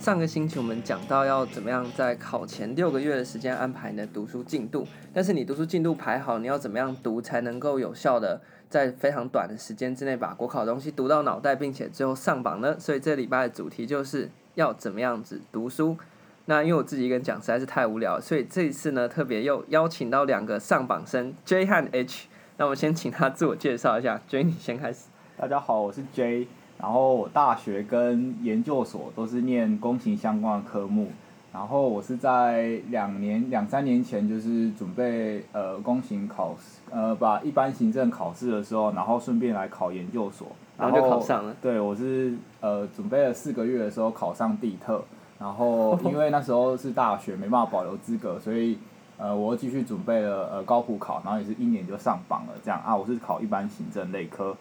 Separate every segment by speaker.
Speaker 1: 上个星期我们讲到要怎么样在考前六个月的时间安排你的读书进度，但是你读书进度排好，你要怎么样读才能够有效的在非常短的时间之内把国考的东西读到脑袋，并且最后上榜呢？所以这礼拜的主题就是要怎么样子读书。那因为我自己一个人讲实在是太无聊，所以这一次呢特别又邀请到两个上榜生 J 和 H。那我先请他自我介绍一下，J 你先开始。
Speaker 2: 大家好，我是 J。然后我大学跟研究所都是念工行相关的科目，然后我是在两年两三年前就是准备呃工行考试，呃把一般行政考试的时候，然后顺便来考研究所，
Speaker 1: 然后就考上了。
Speaker 2: 对，我是呃准备了四个月的时候考上地特，然后 因为那时候是大学没办法保留资格，所以呃我又继续准备了呃高普考，然后也是一年就上榜了这样啊，我是考一般行政类科。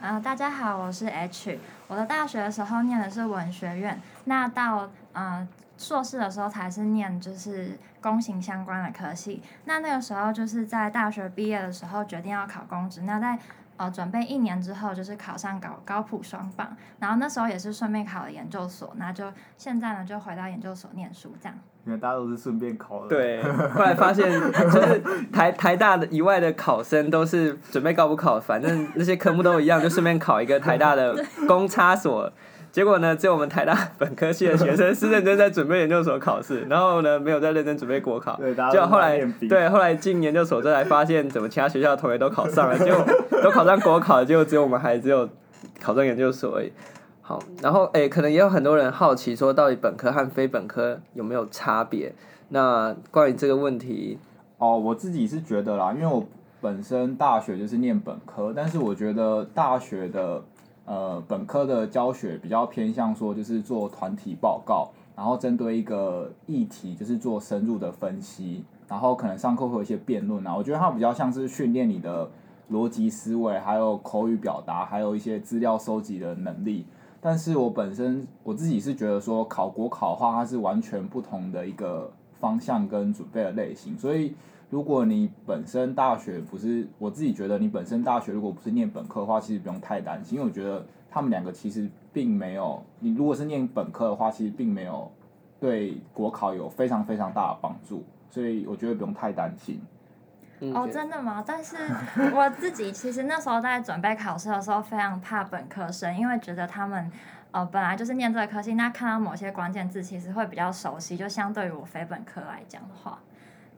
Speaker 3: 啊，大家好，我是 H。我的大学的时候念的是文学院，那到呃硕士的时候才是念就是工行相关的科系。那那个时候就是在大学毕业的时候决定要考公职，那在呃准备一年之后就是考上高高普双榜，然后那时候也是顺便考了研究所，那就现在呢就回到研究所念书这样。
Speaker 2: 因为大家都是顺便考的。
Speaker 1: 对，后来发现就是台台大的以外的考生都是准备高普考，反正那些科目都一样，就顺便考一个台大的 公差所。结果呢，只有我们台大本科系的学生是认真在准备研究所考试，然后呢没有在认真准备国考。结果后来对后来进研究所之后才发现，怎么其他学校的同学都考上了，结果都考上国考，结果只有我们还只有考上研究所而已。好，然后诶，可能也有很多人好奇说，到底本科和非本科有没有差别？那关于这个问题，
Speaker 2: 哦，我自己是觉得啦，因为我本身大学就是念本科，但是我觉得大学的呃本科的教学比较偏向说，就是做团体报告，然后针对一个议题就是做深入的分析，然后可能上课会有一些辩论啊，我觉得它比较像是训练你的逻辑思维，还有口语表达，还有一些资料收集的能力。但是我本身我自己是觉得说，考国考的话，它是完全不同的一个方向跟准备的类型。所以如果你本身大学不是，我自己觉得你本身大学如果不是念本科的话，其实不用太担心，因为我觉得他们两个其实并没有，你如果是念本科的话，其实并没有对国考有非常非常大的帮助，所以我觉得不用太担心。
Speaker 3: 哦，真的吗？但是我自己其实那时候在准备考试的时候，非常怕本科生，因为觉得他们呃本来就是念这个科系，那看到某些关键字其实会比较熟悉，就相对于我非本科来讲的话，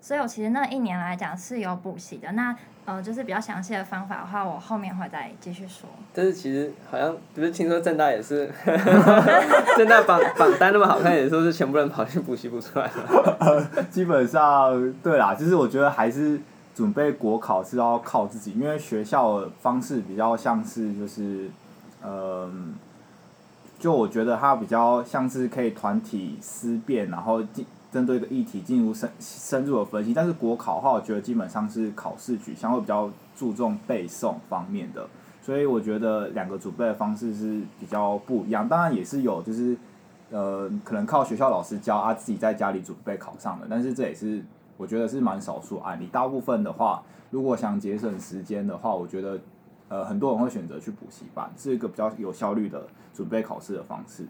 Speaker 3: 所以我其实那一年来讲是有补习的。那呃就是比较详细的方法的话，我后面会再继续说。
Speaker 1: 但是其实好像不是听说正大也是，正大榜榜单那么好看，也说是全部人跑去补习补出来的。
Speaker 2: 基本上对啦，就是我觉得还是。准备国考是要靠自己，因为学校的方式比较像是就是，嗯，就我觉得它比较像是可以团体思辨，然后进针对一个议题进入深深入的分析。但是国考的话，我觉得基本上是考试取向会比较注重背诵方面的，所以我觉得两个准备的方式是比较不一样。当然也是有就是，呃，可能靠学校老师教啊，自己在家里准备考上的，但是这也是。我觉得是蛮少数案例，大部分的话，如果想节省时间的话，我觉得，呃，很多人会选择去补习班，是一个比较有效率的准备考试的方式。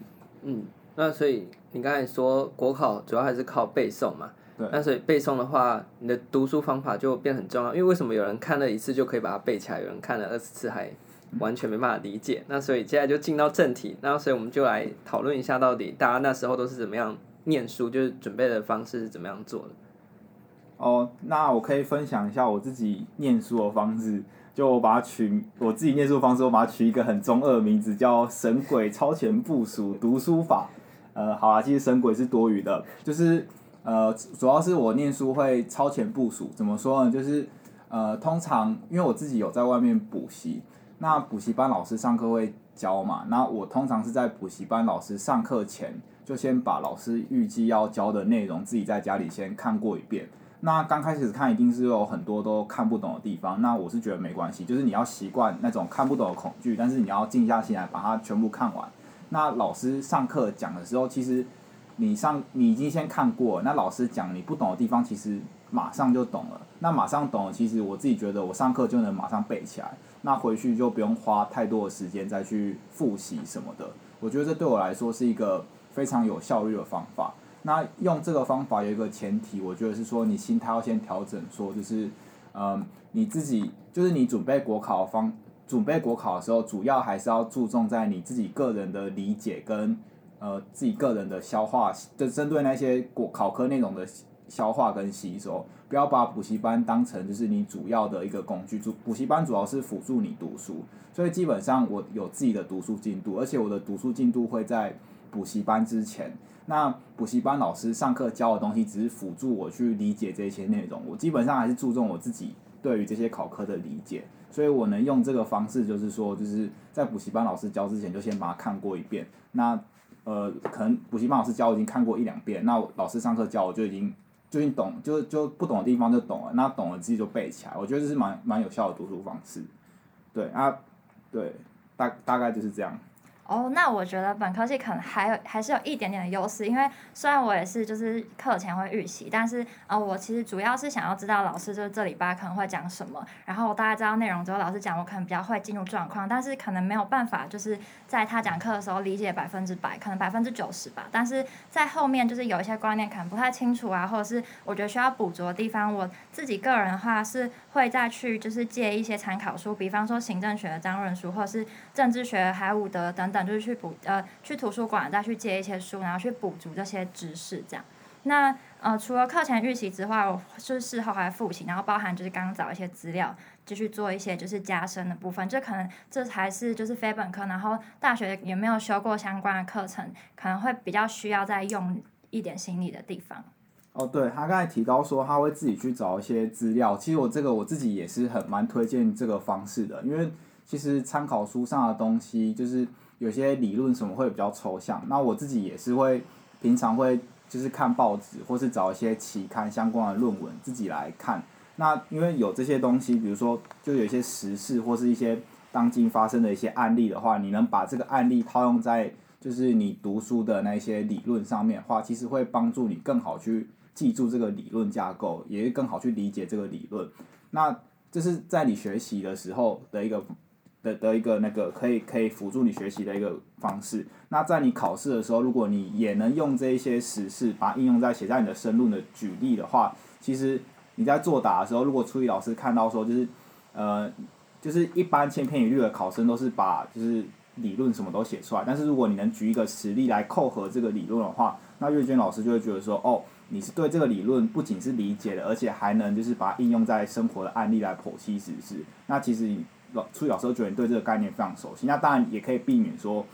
Speaker 1: 嗯，那所以你刚才说国考主要还是靠背诵嘛？
Speaker 2: 对。
Speaker 1: 那所以背诵的话，你的读书方法就变很重要，因为为什么有人看了一次就可以把它背起来，有人看了二十次还完全没办法理解？嗯。那所以接下来就进到正题，那所以我们就来讨论一下，到底大家那时候都是怎么样念书，就是准备的方式是怎么样做的。
Speaker 2: 哦，那我可以分享一下我自己念书的方式，就我把它取我自己念书的方式，我把它取一个很中二的名字，叫“神鬼超前部署读书法”。呃，好啦，其实神鬼是多余的，就是呃，主要是我念书会超前部署。怎么说呢？就是呃，通常因为我自己有在外面补习，那补习班老师上课会教嘛，那我通常是在补习班老师上课前，就先把老师预计要教的内容自己在家里先看过一遍。那刚开始看一定是有很多都看不懂的地方，那我是觉得没关系，就是你要习惯那种看不懂的恐惧，但是你要静下心来把它全部看完。那老师上课讲的时候，其实你上你已经先看过，那老师讲你不懂的地方，其实马上就懂了。那马上懂了，其实我自己觉得我上课就能马上背起来，那回去就不用花太多的时间再去复习什么的。我觉得这对我来说是一个非常有效率的方法。那用这个方法有一个前提，我觉得是说你心态要先调整，说就是，嗯，你自己就是你准备国考方准备国考的时候，主要还是要注重在你自己个人的理解跟呃自己个人的消化，就针对那些国考科内容的消化跟吸收，不要把补习班当成就是你主要的一个工具。主补习班主要是辅助你读书，所以基本上我有自己的读书进度，而且我的读书进度会在补习班之前。那补习班老师上课教的东西只是辅助我去理解这些内容，我基本上还是注重我自己对于这些考科的理解，所以我能用这个方式，就是说，就是在补习班老师教之前就先把它看过一遍。那呃，可能补习班老师教我已经看过一两遍，那老师上课教我就已经就已经懂，就就不懂的地方就懂了，那懂了自己就背起来。我觉得这是蛮蛮有效的读书方式。对啊，对，大大概就是这样。
Speaker 3: 哦那我觉得本科系可能还有还是有一点点的优势，因为虽然我也是就是课前会预习，但是呃，我其实主要是想要知道老师就是这礼拜可能会讲什么，然后我大概知道内容之后，老师讲我可能比较会进入状况，但是可能没有办法就是在他讲课的时候理解百分之百，可能百分之九十吧，但是在后面就是有一些观念可能不太清楚啊，或者是我觉得需要补足的地方，我自己个人的话是会再去就是借一些参考书，比方说行政学的张润书，或者是政治学海伍德等等。就是去补呃去图书馆再去借一些书，然后去补足这些知识这样。那呃除了课前预习之外，我就是事后还复习，然后包含就是刚找一些资料，继续做一些就是加深的部分。这可能这才是就是非本科，然后大学也没有修过相关的课程，可能会比较需要再用一点心理的地方。
Speaker 2: 哦，对，他刚才提到说他会自己去找一些资料，其实我这个我自己也是很蛮推荐这个方式的，因为其实参考书上的东西就是。有些理论什么会比较抽象，那我自己也是会平常会就是看报纸或是找一些期刊相关的论文自己来看。那因为有这些东西，比如说就有一些时事或是一些当今发生的一些案例的话，你能把这个案例套用在就是你读书的那些理论上面的话，其实会帮助你更好去记住这个理论架构，也会更好去理解这个理论。那这是在你学习的时候的一个。的的一个那个可以可以辅助你学习的一个方式。那在你考试的时候，如果你也能用这一些时事，把它应用在写在你的申论的举例的话，其实你在作答的时候，如果出题老师看到说就是，呃，就是一般千篇一律的考生都是把就是理论什么都写出来，但是如果你能举一个实例来扣合这个理论的话，那阅卷老师就会觉得说，哦，你是对这个理论不仅是理解的，而且还能就是把它应用在生活的案例来剖析时事。那其实你。老初老师都觉得你对这个概念非常熟悉，那当然也可以避免说，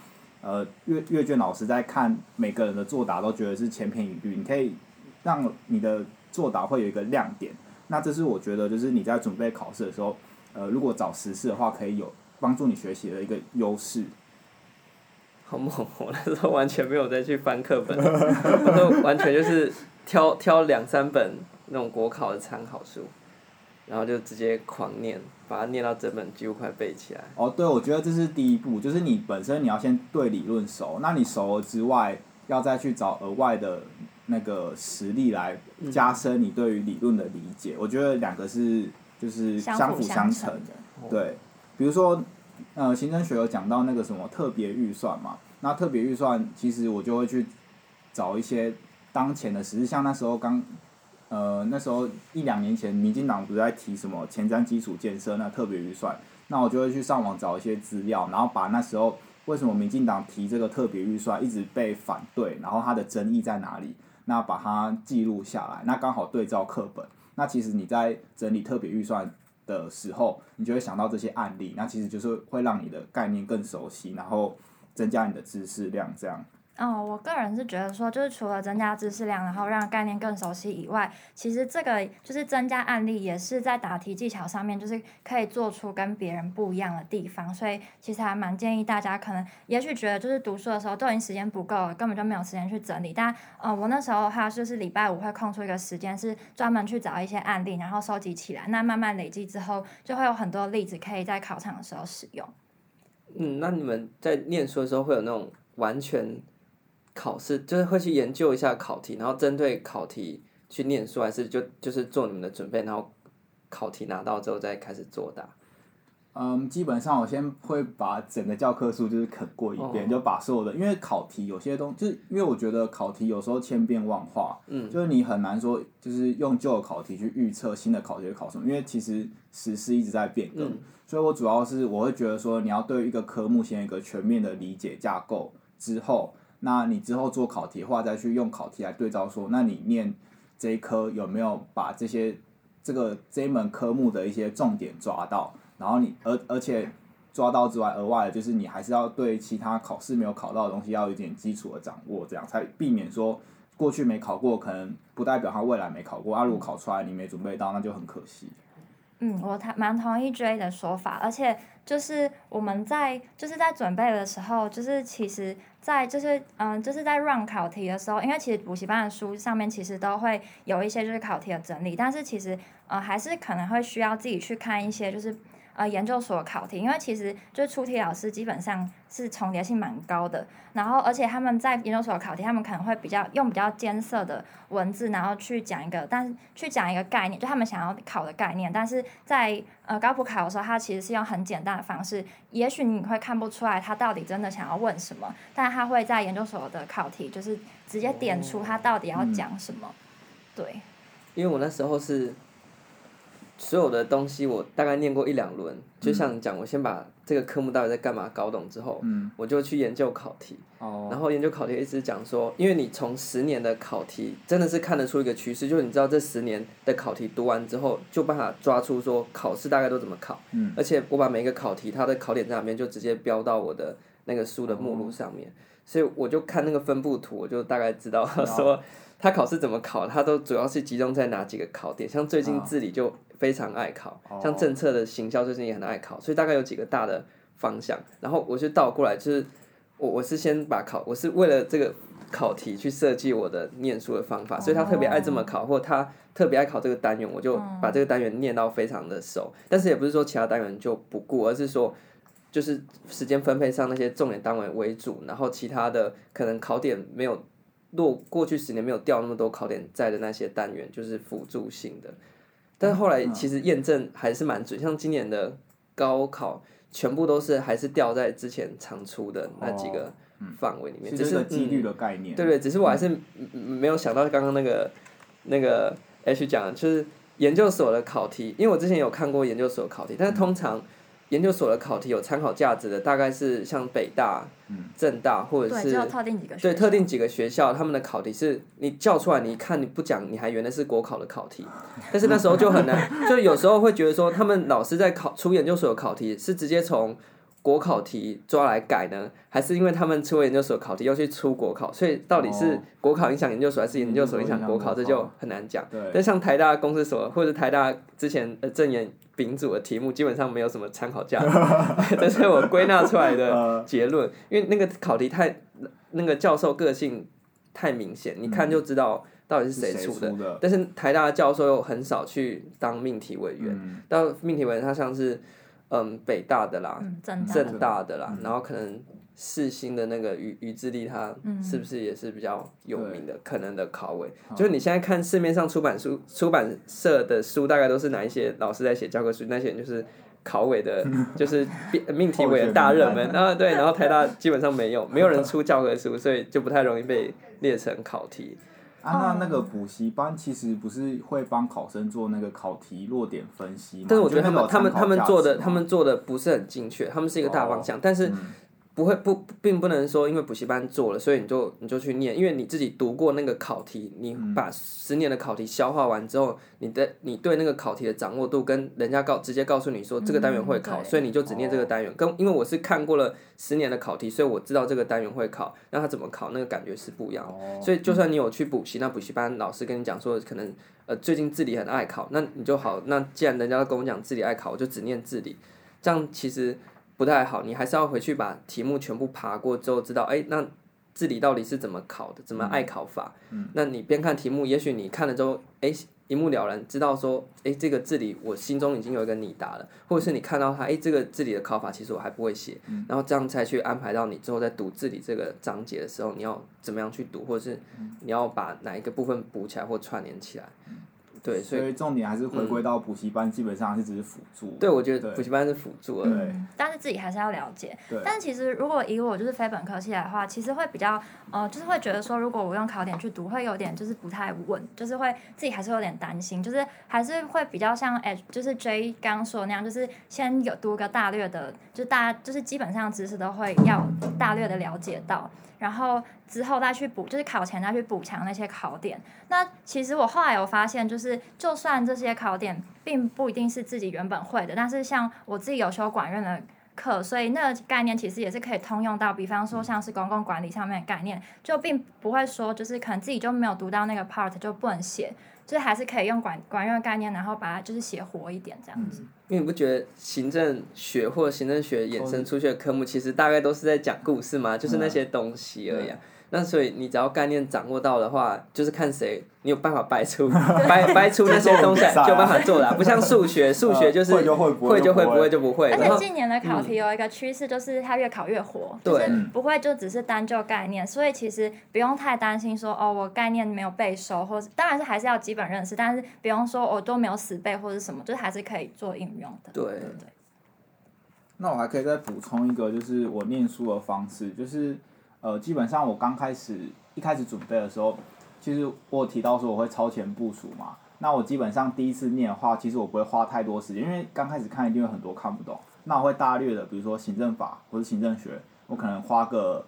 Speaker 2: 呃，阅阅卷老师在看每个人的作答都觉得是千篇一律，你可以让你的作答会有一个亮点。那这是我觉得就是你在准备考试的时候，呃，如果找时事的话，可以有帮助你学习的一个优势。
Speaker 1: 好猛！我那时候完全没有再去翻课本，我都完全就是挑挑两三本那种国考的参考书。然后就直接狂念，把它念到整本几乎快背起来。
Speaker 2: 哦，对，我觉得这是第一步，就是你本身你要先对理论熟，那你熟了之外，要再去找额外的那个实例来加深你对于理论的理解。嗯、我觉得两个是就是相辅相成的。对，比如说，呃，行政学有讲到那个什么特别预算嘛，那特别预算其实我就会去找一些当前的实事，像那时候刚。呃，那时候一两年前，民进党不是在提什么前瞻基础建设那特别预算，那我就会去上网找一些资料，然后把那时候为什么民进党提这个特别预算一直被反对，然后它的争议在哪里，那把它记录下来，那刚好对照课本，那其实你在整理特别预算的时候，你就会想到这些案例，那其实就是会让你的概念更熟悉，然后增加你的知识量，这样。
Speaker 3: 哦，我个人是觉得说，就是除了增加知识量，然后让概念更熟悉以外，其实这个就是增加案例，也是在答题技巧上面，就是可以做出跟别人不一样的地方。所以其实还蛮建议大家，可能也许觉得就是读书的时候都已经时间不够了，根本就没有时间去整理。但呃，我那时候的话，就是礼拜五会空出一个时间，是专门去找一些案例，然后收集起来。那慢慢累积之后，就会有很多例子可以在考场的时候使用。
Speaker 1: 嗯，那你们在念书的时候会有那种完全。考试就是会去研究一下考题，然后针对考题去念书，还是就就是做你们的准备，然后考题拿到之后再开始作答。
Speaker 2: 嗯，基本上我先会把整个教科书就是啃过一遍，哦、就把所有的，因为考题有些东西，就是因为我觉得考题有时候千变万化，嗯，就是你很难说，就是用旧的考题去预测新的考题会考什么，因为其实时事一直在变更，嗯、所以我主要是我会觉得说，你要对一个科目先有一个全面的理解架构之后，那你之后做考题的话，再去用考题来对照说，那你念这一科有没有把这些这个这一门科目的一些重点抓到。然后你而而且抓到之外，额外的就是你还是要对其他考试没有考到的东西要有一点基础的掌握，这样才避免说过去没考过，可能不代表他未来没考过。啊，如果考出来你没准备到，那就很可惜。
Speaker 3: 嗯，我蛮蛮同意 J 的说法，而且就是我们在就是在准备的时候，就是其实在就是嗯就是在 run 考题的时候，因为其实补习班的书上面其实都会有一些就是考题的整理，但是其实呃还是可能会需要自己去看一些就是。呃，研究所考题，因为其实就是出题老师基本上是重叠性蛮高的，然后而且他们在研究所考题，他们可能会比较用比较艰涩的文字，然后去讲一个，但是去讲一个概念，就他们想要考的概念，但是在呃高普考的时候，他其实是用很简单的方式，也许你会看不出来他到底真的想要问什么，但他会在研究所的考题就是直接点出他到底要讲什么，对，
Speaker 1: 因为我那时候是。所有的东西我大概念过一两轮，就像你讲，我先把这个科目到底在干嘛搞懂之后，嗯、我就去研究考题，哦、然后研究考题一直讲说，因为你从十年的考题真的是看得出一个趋势，就是你知道这十年的考题读完之后，就办法抓出说考试大概都怎么考，嗯、而且我把每一个考题它的考点在哪边就直接标到我的那个书的目录上面，哦、所以我就看那个分布图，我就大概知道 说他考试怎么考，他都主要是集中在哪几个考点，像最近治理就。非常爱考，像政策的行销最近也很爱考，所以大概有几个大的方向。然后我就倒过来，就是我我是先把考，我是为了这个考题去设计我的念书的方法，所以他特别爱这么考，或他特别爱考这个单元，我就把这个单元念到非常的熟。但是也不是说其他单元就不顾，而是说就是时间分配上那些重点单位为主，然后其他的可能考点没有落，过去十年没有掉那么多考点在的那些单元，就是辅助性的。但是后来其实验证还是蛮准，像今年的高考全部都是还是掉在之前常出的那几个范围里面，只是
Speaker 2: 几率的概念。
Speaker 1: 对对，只是我还是没有想到刚刚那个那个 H 讲的，就是研究所的考题，因为我之前有看过研究所考题，但是通常。研究所的考题有参考价值的，大概是像北大、政大或者是对特定几个对特定几个学校，他们的考题是你叫出来，你一看你不讲，你还原来是国考的考题，但是那时候就很难，就有时候会觉得说，他们老师在考出研究所的考题是直接从。国考题抓来改呢，还是因为他们出了研究所考题要去出国考，所以到底是国考影响研究所，还是研究所影响国考，这就很难讲。但像台大公司所或者台大之前呃正研丙组的题目，基本上没有什么参考价值，这是我归纳出来的结论。因为那个考题太那个教授个性太明显，你看就知道到底是谁出的。但是台大的教授又很少去当命题委员，当命题委员他像是。嗯，北大的啦，政大的啦，然后可能世新的那个于于志力，他是不是也是比较有名的可能的考委？就是你现在看市面上出版书出版社的书，大概都是哪一些老师在写教科书？那些人就是考委的，就是命题委的大热门。然后对，然后台大基本上没有，没有人出教科书，所以就不太容易被列成考题。
Speaker 2: 啊，那那个补习班其实不是会帮考生做那个考题落点分析吗？
Speaker 1: 但是我觉得他们他们他们做的他们做的不是很精确，他们是一个大方向，哦、但是。嗯不会不，并不能说因为补习班做了，所以你就你就去念，因为你自己读过那个考题，你把十年的考题消化完之后，你的你对那个考题的掌握度跟人家告直接告诉你说这个单元会考，所以你就只念这个单元。跟因为我是看过了十年的考题，所以我知道这个单元会考，那他怎么考那个感觉是不一样。所以就算你有去补习，那补习班老师跟你讲说可能呃最近自理很爱考，那你就好，那既然人家跟我讲自理爱考，我就只念自理，这样其实。不太好，你还是要回去把题目全部爬过之后，知道哎，那字理到底是怎么考的，怎么爱考法？嗯，那你边看题目，也许你看了之后，哎，一目了然，知道说，哎，这个字理我心中已经有一个拟答了，或者是你看到它，哎，这个字理的考法其实我还不会写，嗯，然后这样才去安排到你之后在读字理这个章节的时候，你要怎么样去读，或者是你要把哪一个部分补起来或串联起来。对，所以
Speaker 2: 重点还是回归到补习班，基本上是只是辅助。
Speaker 1: 对，我觉得补习班是辅助而已。
Speaker 2: 对，
Speaker 3: 但是自己还是要了解。
Speaker 2: 对。
Speaker 3: 但是其实如果以我就是非本科系来的话，其实会比较呃，就是会觉得说，如果我用考点去读，会有点就是不太稳，就是会自己还是有点担心，就是还是会比较像哎，就是 J 刚说的那样，就是先有读个大略的，就大家就是基本上知识都会要大略的了解到。然后之后再去补，就是考前再去补强那些考点。那其实我后来有发现，就是就算这些考点并不一定是自己原本会的，但是像我自己有修管院的课，所以那个概念其实也是可以通用到，比方说像是公共管理上面的概念，就并不会说就是可能自己就没有读到那个 part 就不能写。就是还是可以用管管院的概念，然后把它就是写活一点这样子。
Speaker 1: 因为你不觉得行政学或者行政学衍生出去的科目，其实大概都是在讲故事吗？就是那些东西而已啊。那所以你只要概念掌握到的话，就是看谁你有办法掰出 掰掰出那些东西来，就有办法做了。不像数学，数学就是会就会，会就会，不会就不会。
Speaker 3: 而且近年的考题有一个趋势，就是它越考越活，就是不会就只是单就概念。所以其实不用太担心说哦，我概念没有背熟，或是当然是还是要基本认识，但是不用说我都没有死背或者什么，就是还是可以做应用的。
Speaker 1: 对
Speaker 3: 对对。
Speaker 2: 那我还可以再补充一个，就是我念书的方式，就是。呃，基本上我刚开始一开始准备的时候，其实我提到说我会超前部署嘛。那我基本上第一次念的话，其实我不会花太多时间，因为刚开始看一定有很多看不懂。那我会大略的，比如说行政法或者行政学，我可能花个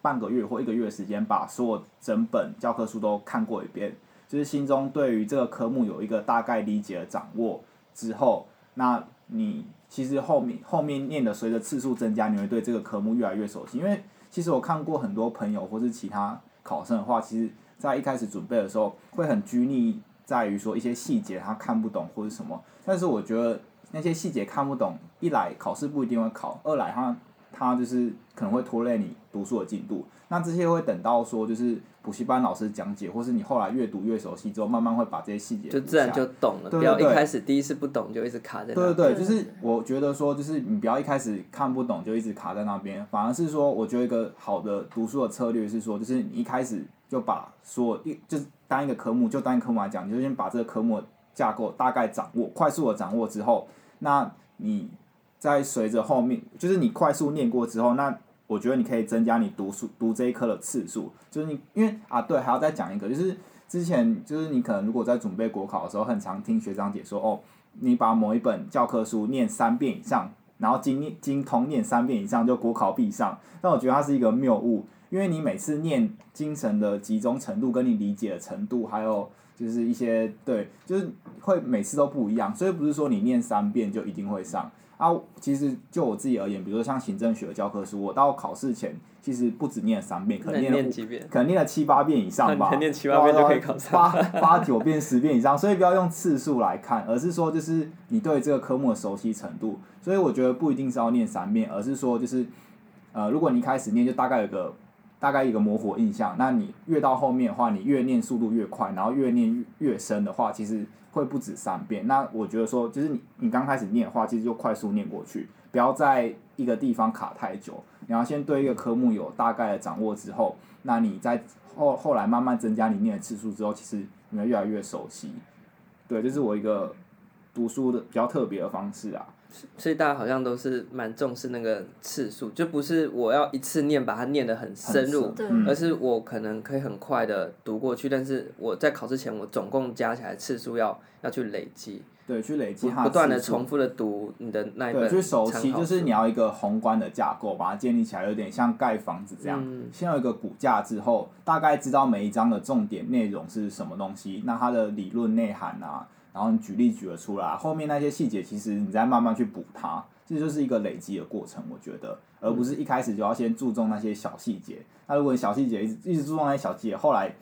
Speaker 2: 半个月或一个月的时间，把所有整本教科书都看过一遍，就是心中对于这个科目有一个大概理解的掌握之后，那你其实后面后面念的随着次数增加，你会对这个科目越来越熟悉，因为。其实我看过很多朋友或是其他考生的话，其实，在一开始准备的时候，会很拘泥在于说一些细节他看不懂或者什么。但是我觉得那些细节看不懂，一来考试不一定会考，二来他他就是可能会拖累你读书的进度。那这些会等到说就是。补习班老师讲解，或是你后来越读越熟悉之后，慢慢会把这些细节就
Speaker 1: 自然就懂了。对对对，不要一开始第一次不懂就一直卡在那。
Speaker 2: 对对对，就是我觉得说，就是你不要一开始看不懂就一直卡在那边，反而是说，我觉得一个好的读书的策略是说，就是你一开始就把说一就是单一个科目就单一个科目来讲，你就先把这个科目的架构大概掌握，快速的掌握之后，那你在随着后面，就是你快速念过之后，那。我觉得你可以增加你读书读这一科的次数，就是你因为啊对，还要再讲一个，就是之前就是你可能如果在准备国考的时候，很常听学长姐说哦，你把某一本教科书念三遍以上，然后精精通念三遍以上就国考必上，但我觉得它是一个谬误，因为你每次念精神的集中程度跟你理解的程度，还有就是一些对，就是会每次都不一样，所以不是说你念三遍就一定会上。啊，其实就我自己而言，比如说像行政学的教科书，我到考试前其实不止念了三遍，可能念了可能念了七八遍以上吧。
Speaker 1: 念七八遍就可以考上。
Speaker 2: 八八九遍、十遍以上，所以不要用次数来看，而是说就是你对这个科目的熟悉程度。所以我觉得不一定是要念三遍，而是说就是，呃，如果你一开始念就大概有个大概一个模糊印象，那你越到后面的话，你越念速度越快，然后越念越深的话，其实。会不止三遍，那我觉得说，就是你你刚开始念的话，其实就快速念过去，不要在一个地方卡太久。你要先对一个科目有大概的掌握之后，那你在后后来慢慢增加你念的次数之后，其实你会越来越熟悉。对，这是我一个读书的比较特别的方式啊。
Speaker 1: 所以大家好像都是蛮重视那个次数，就不是我要一次念把它念得很深入，而是我可能可以很快的读过去，但是我在考试前我总共加起来次数要要去累积，
Speaker 2: 对，去累积，
Speaker 1: 不断的重复的读你的那一本，
Speaker 2: 对，去熟悉，就是你要一个宏观的架构，把它建立起来，有点像盖房子这样，嗯、先有一个骨架之后，大概知道每一章的重点内容是什么东西，那它的理论内涵啊。然后你举例举了出来，后面那些细节其实你再慢慢去补它，这就是一个累积的过程，我觉得，而不是一开始就要先注重那些小细节。那如果你小细节一直一直注重那些小细节，后来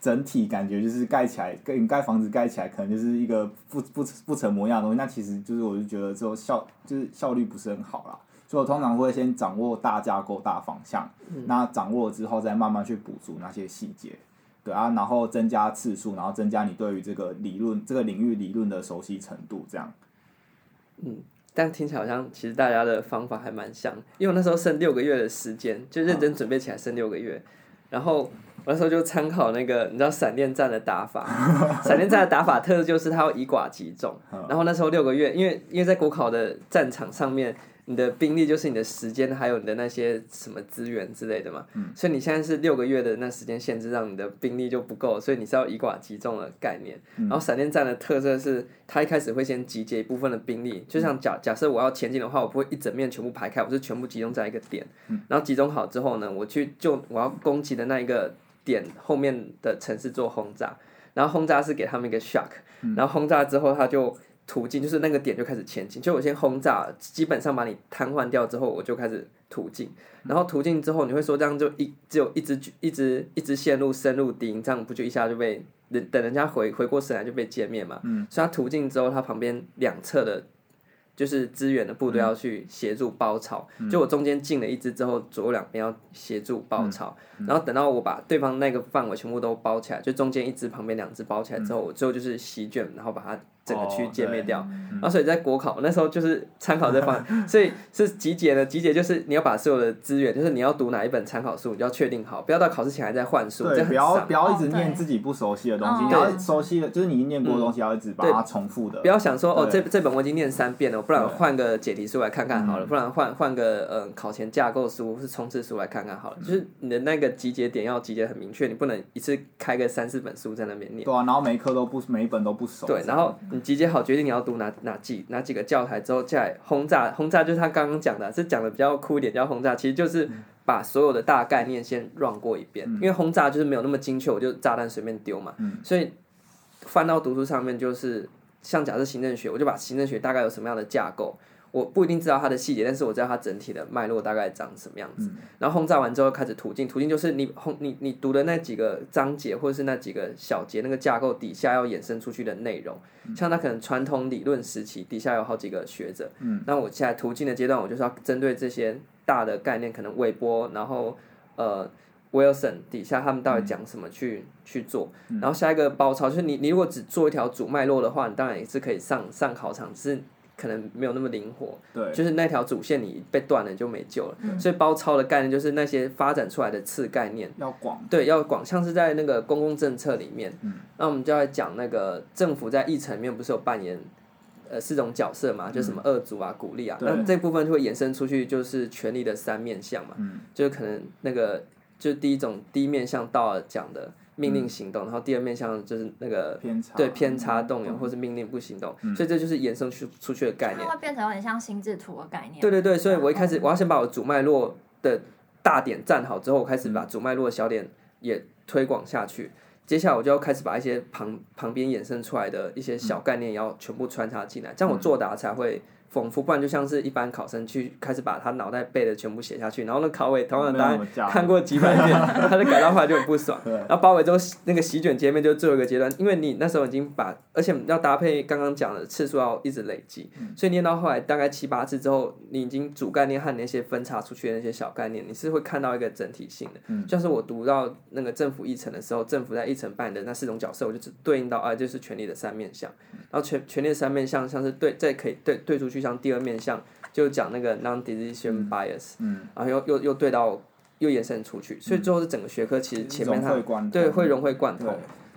Speaker 2: 整体感觉就是盖起来，跟你盖房子盖起来可能就是一个不不不成模样的东西，那其实就是我就觉得之后效就是效率不是很好啦。所以我通常会先掌握大架构、大方向，那掌握了之后再慢慢去补足那些细节。对啊，然后增加次数，然后增加你对于这个理论、这个领域理论的熟悉程度，这样。
Speaker 1: 嗯，但听起来好像其实大家的方法还蛮像，因为我那时候剩六个月的时间，就认真准备起来剩六个月，啊、然后我那时候就参考那个你知道闪电战的打法，闪电战的打法特色就是它要以寡击众，然后那时候六个月，因为因为在国考的战场上面。你的兵力就是你的时间，还有你的那些什么资源之类的嘛。嗯。所以你现在是六个月的那时间限制，让你的兵力就不够，所以你是要以寡击众的概念。嗯。然后闪电战的特色是，它一开始会先集结一部分的兵力，就像假假设我要前进的话，我不会一整面全部排开，我是全部集中在一个点。嗯。然后集中好之后呢，我去就我要攻击的那一个点后面的城市做轰炸，然后轰炸是给他们一个 shock，然后轰炸之后他就。途径就是那个点就开始前进，就我先轰炸，基本上把你瘫痪掉之后，我就开始途径，然后途径之后你会说这样就一只有一直一直一直陷入深入敌营，这样不就一下就被人等人家回回过神来就被歼灭嘛？嗯，所以它途径之后，它旁边两侧的。就是支援的部队要去协助包抄，嗯、就我中间进了一支之后，左右两边要协助包抄，嗯、然后等到我把对方那个范围全部都包起来，就中间一支旁边两支包起来之后，我最后就是席卷，然后把它整个区歼灭掉。哦、然后所以在国考那时候就是参考这方，所以是集结的集结就是你要把所有的资源，就是你要读哪一本参考书，你就要确定好，不要到考试前还在换书，
Speaker 2: 对，不要不要一直念自己不熟悉的东西，你要熟悉的，就是你念过的东西要一直把它重复的，
Speaker 1: 不要想说哦这这本我已经念三遍了，不然换个。解题书来看看好了，不然换换个呃考前架构书是冲刺书来看看好了。就是你的那个集结点要集结很明确，你不能一次开个三四本书在那边念。
Speaker 2: 对啊，然后每一科都不每一本都不熟。
Speaker 1: 对，然后你集结好，决定你要读哪哪几哪几个教材之后，再来轰炸轰炸，就是他刚刚讲的，是讲的比较酷一点叫轰炸，其实就是把所有的大概念先 run 过一遍，因为轰炸就是没有那么精确，我就炸弹随便丢嘛。所以翻到读书上面就是像假设行政学，我就把行政学大概有什么样的架构。我不一定知道它的细节，但是我知道它整体的脉络大概长什么样子。嗯、然后轰炸完之后开始途径，途径就是你轰你你读的那几个章节或者是那几个小节那个架构底下要衍生出去的内容。嗯、像它可能传统理论时期底下有好几个学者，嗯、那我现在途径的阶段，我就是要针对这些大的概念，可能微波，然后呃 Wilson 底下他们到底讲什么去、嗯、去做。然后下一个包抄就是你你如果只做一条主脉络的话，你当然也是可以上上考场，只是。可能没有那么灵活，对。就是那条主线你被断了就没救了。嗯、所以包抄的概念就是那些发展出来的次概念。
Speaker 2: 要广，
Speaker 1: 对，要广，像是在那个公共政策里面，嗯、那我们就要讲那个政府在议程里面不是有扮演呃四种角色嘛，嗯、就什么二组啊、鼓励啊，那这部分就会延伸出去就是权力的三面向嘛，嗯、就是可能那个就第一种第一面向道尔讲的。命令行动，然后第二面向就是那个
Speaker 2: 偏差，
Speaker 1: 对偏差动员或是命令不行动，所以这就是延伸出出去的概念。
Speaker 3: 它会变成有点像心智图的概念。
Speaker 1: 对对对，所以我一开始我要先把我主脉络的大点站好之后，我开始把主脉络的小点也推广下去。接下来我就要开始把一些旁旁边衍生出来的一些小概念也要全部穿插进来，这样我作答才会。丰富，不然就像是一般考生去开始把他脑袋背的全部写下去，然后那考委同样的答案看过几百遍，他就改到后来就很不爽。然后包围之后，那个席卷界面就最后一个阶段，因为你那时候已经把，而且要搭配刚刚讲的次数要一直累积，嗯、所以念到后来大概七八次之后，你已经主概念和那些分叉出去的那些小概念，你是会看到一个整体性的。嗯、像是我读到那个政府议程的时候，政府在议程扮演的那四种角色，我就只对应到啊，就是权力的三面相，然后权权力的三面相像是对再可以对对出去，像第二面向。就讲那个 non-decision bias，嗯，嗯，然后又又又对到又延伸出去，所以最后是整个学科其实前面它对会融会贯通。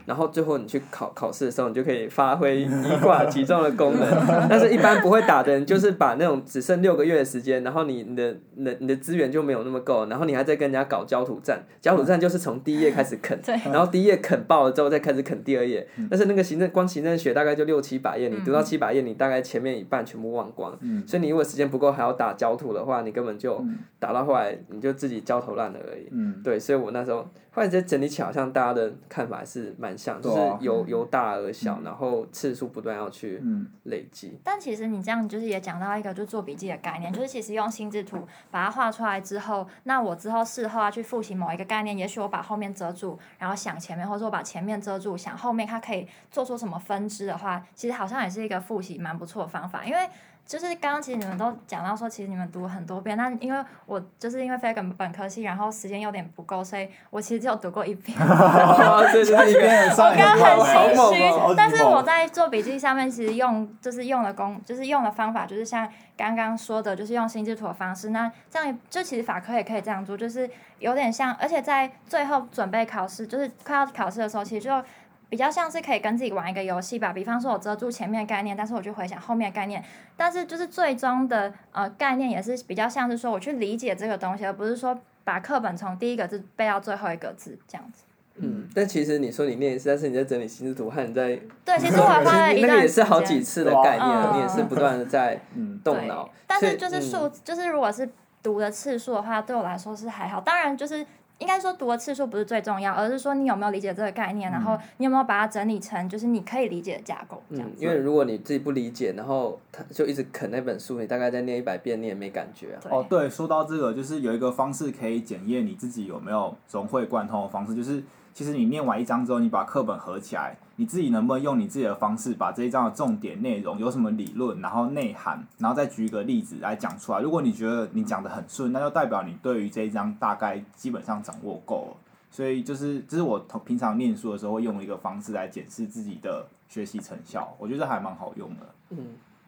Speaker 1: 然后最后你去考考试的时候，你就可以发挥以寡击众的功能。但是，一般不会打的人，就是把那种只剩六个月的时间，然后你你的你的你的资源就没有那么够，然后你还在跟人家搞焦土战。焦土战就是从第一页开始啃，然后第一页啃爆了之后，再开始啃第二页。但是那个行政光行政学大概就六七百页，你读到七百页，你大概前面一半全部忘光。所以你如果时间不够，还要打焦土的话，你根本就打到后来你就自己焦头烂额而已。对，所以我那时候。或者整理起来，好像大家的看法是蛮像，就是由由大而小，然后次数不断要去累积。
Speaker 3: 但其实你这样就是也讲到一个，就是做笔记的概念，就是其实用心智图把它画出来之后，那我之后事后要去复习某一个概念，也许我把后面遮住，然后想前面，或者说我把前面遮住，想后面它可以做出什么分支的话，其实好像也是一个复习蛮不错的方法，因为。就是刚刚其实你们都讲到说，其实你们读了很多遍，那因为我就是因为非本本科系，然后时间有点不够，所以我其实只有读过一遍。
Speaker 1: 对对对，一遍
Speaker 3: 我刚刚很心
Speaker 2: 虚，
Speaker 3: 但是我在做笔记上面其实用就是用的功，就是用的方法就是像刚刚说的，就是用心智图的方式。那这样就其实法科也可以这样做，就是有点像，而且在最后准备考试，就是快要考试的时候，其实就。比较像是可以跟自己玩一个游戏吧，比方说我遮住前面的概念，但是我去回想后面的概念，但是就是最终的呃概念也是比较像是说我去理解这个东西，而不是说把课本从第一个字背到最后一个字这样子。
Speaker 1: 嗯，但其实你说你念一次，但是你在整理心智图和你在
Speaker 3: 对，其实 我花了一段，
Speaker 1: 那个也是好几次的概念，
Speaker 3: 嗯、
Speaker 1: 你也是不断的在动
Speaker 3: 脑。但是就是数，就是如果是读的次数的话，对我来说是还好。当然就是。应该说读的次数不是最重要，而是说你有没有理解这个概念，嗯、然后你有没有把它整理成就是你可以理解的架构。这样子。
Speaker 1: 嗯，因为如果你自己不理解，然后他就一直啃那本书，你大概再念一百遍，你也没感觉啊。
Speaker 2: 哦，对，说到这个，就是有一个方式可以检验你自己有没有融会贯通的方式，就是其实你念完一章之后，你把课本合起来。你自己能不能用你自己的方式把这一章的重点内容有什么理论，然后内涵，然后再举一个例子来讲出来？如果你觉得你讲的很顺，那就代表你对于这一章大概基本上掌握够了。所以就是这是我平常念书的时候会用一个方式来检视自己的学习成效，我觉得还蛮好用的。
Speaker 1: 嗯，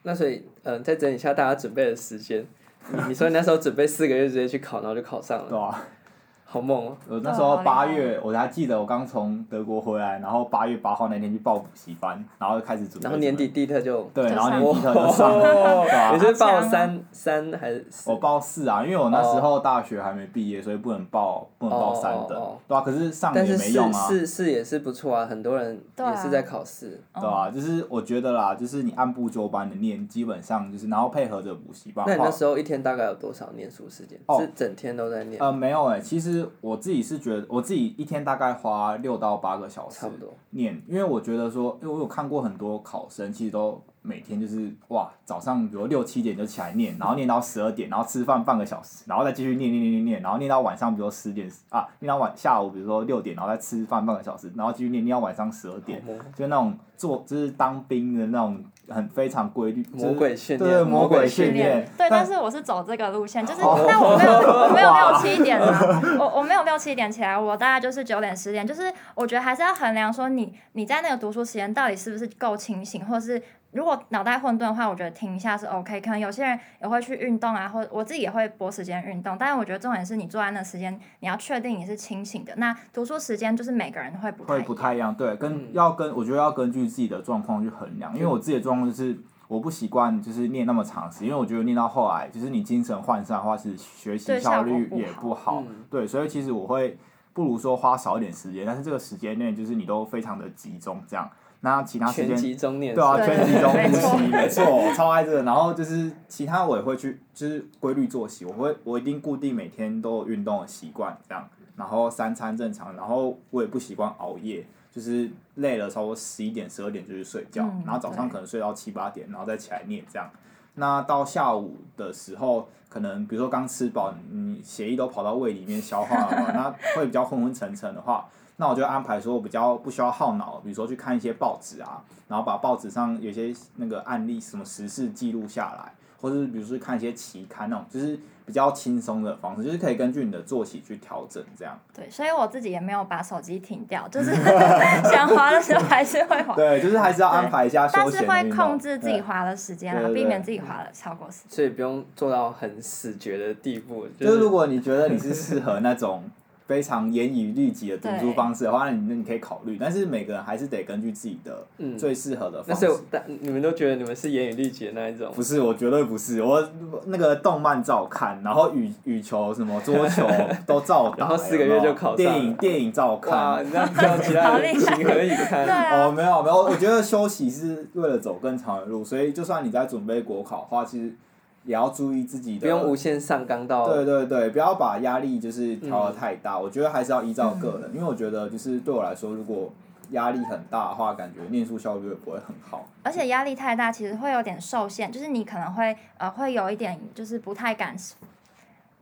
Speaker 1: 那所以嗯、呃，再整理一下大家准备的时间。你说你那时候准备四个月直接去考，然后就考上了。
Speaker 2: 对啊。
Speaker 1: 好猛哦！
Speaker 2: 我那时候八月，我还记得我刚从德国回来，然后八月八号那天去报补习班，然后就开始准备。
Speaker 1: 然后年底地特就
Speaker 2: 对，然后年底地特就上了，对吧？
Speaker 1: 你是报三三还是？
Speaker 2: 我报四啊，因为我那时候大学还没毕业，所以不能报不能报三的，对啊，可是上也没用啊。
Speaker 1: 四四也是不错啊，很多人也是在考试，
Speaker 2: 对啊，就是我觉得啦，就是你按部就班的念，基本上就是然后配合着补习班。
Speaker 1: 那你那时候一天大概有多少念书时间？是整天都在念？
Speaker 2: 呃，没有哎，其实我自己是。觉得我自己一天大概花六到八个小时念，因为我觉得说，因为我有看过很多考生，其实都每天就是哇，早上比如六七点就起来念，然后念到十二点，然后吃饭半个小时，然后再继续念念念念念，然后念到晚上，比如说十点啊，念到晚下午，比如说六点，然后再吃饭半个小时，然后继续念念到晚上十二点，就那种做就是当兵的那种。很非常规律，
Speaker 1: 魔鬼训练，
Speaker 2: 对魔鬼训练，
Speaker 3: 对。但是我是走这个路线，就是，但我没有，我没有六七点啊，我我没有六七点起来，我大概就是九点十点，就是我觉得还是要衡量说你你在那个读书时间到底是不是够清醒，或是。如果脑袋混沌的话，我觉得停一下是 OK。可能有些人也会去运动啊，或我自己也会拨时间运动。但是我觉得重点是你坐在那时间，你要确定你是清醒的。那读书时间就是每个人会不太会
Speaker 2: 不太一样，对，跟、嗯、要跟我觉得要根据自己的状况去衡量。因为我自己的状况就是我不习惯就是念那么长时间，因为我觉得念到后来就是你精神涣散的话，是学习效率也不好。不好嗯、对，所以其实我会不如说花少一点时间，但是这个时间内就是你都非常的集中这样。那其他时间对啊，全集中 呼吸，没错，我超爱这个。然后就是其他我也会去，就是规律作息，我会我一定固定每天都有运动的习惯，这样。然后三餐正常，然后我也不习惯熬夜，就是累了差不多十一点十二点就去睡觉，然后早上可能睡到七八点，然后再起来念这样。那到下午的时候，可能比如说刚吃饱，你血液都跑到胃里面消化了嘛，那会比较昏昏沉沉的话。那我就安排说，我比较不需要耗脑，比如说去看一些报纸啊，然后把报纸上有些那个案例什么时事记录下来，或者是比如说看一些期刊那种，就是比较轻松的方式，就是可以根据你的作息去调整这样。
Speaker 3: 对，所以我自己也没有把手机停掉，就是 想滑的时候还是会滑。
Speaker 2: 对，就是还是要安排一下休闲。
Speaker 3: 但是会控制自己滑的时间啊，避免自己滑的超过时间。
Speaker 1: 所以不用做到很死绝的地步。
Speaker 2: 就是、就是如果你觉得你是适合那种。非常严以律己的读书方式的话，那你那你可以考虑，但是每个人还是得根据自己的最适合的方式。
Speaker 1: 嗯、但是，但你们都觉得你们是严以律己的那一种？
Speaker 2: 不是，我绝对不是。我那个动漫照看，然后羽羽球什么桌球 都照打，
Speaker 1: 然后四个月就考上。
Speaker 2: 电影电影照看，
Speaker 1: 你这样叫其他人 情何以堪？
Speaker 2: 哦，没有没有，我觉得休息是为了走更长的路，所以就算你在准备国考的话，其实。也要注意自己的，
Speaker 1: 不用无限上纲到。
Speaker 2: 对对对，不要把压力就是调的太大。嗯、我觉得还是要依照个人，嗯、因为我觉得就是对我来说，如果压力很大的话，感觉念书效率也不会很好。
Speaker 3: 而且压力太大，其实会有点受限，就是你可能会呃会有一点就是不太敢，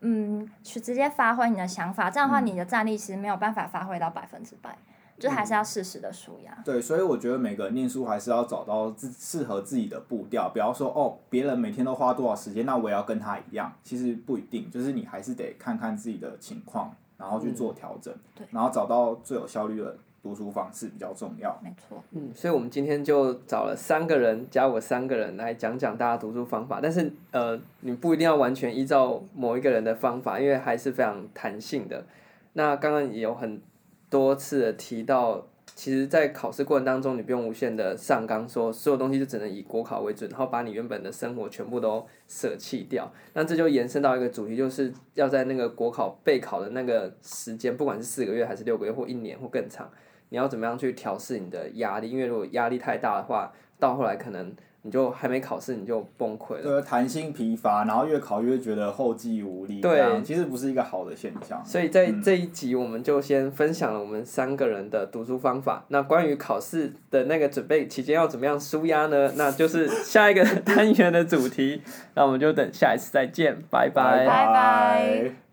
Speaker 3: 嗯，去直接发挥你的想法。这样的话，你的战力其实没有办法发挥到百分之百。就还是要适时的舒压。
Speaker 2: 对，所以我觉得每个人念书还是要找到自适合自己的步调，不要说哦，别人每天都花多少时间，那我也要跟他一样。其实不一定，就是你还是得看看自己的情况，然后去做调整，
Speaker 3: 对，
Speaker 2: 然后找到最有效率的读书方式比较重要。
Speaker 3: 没错。
Speaker 1: 嗯，所以我们今天就找了三个人加我三个人来讲讲大家读书方法，但是呃，你不一定要完全依照某一个人的方法，因为还是非常弹性的。那刚刚也有很多次的提到，其实，在考试过程当中，你不用无限的上纲，说所有东西就只能以国考为准，然后把你原本的生活全部都舍弃掉。那这就延伸到一个主题，就是要在那个国考备考的那个时间，不管是四个月还是六个月或一年或更长，你要怎么样去调试你的压力？因为如果压力太大的话，到后来可能。你就还没考试你就崩溃了，
Speaker 2: 对，弹性疲乏，然后越考越觉得后继无力，对，其实不是一个好的现象。
Speaker 1: 所以在这一集我们就先分享了我们三个人的读书方法。那关于考试的那个准备期间要怎么样舒压呢？那就是下一个 单元的主题。那我们就等下一次再见，拜拜。
Speaker 3: 拜拜。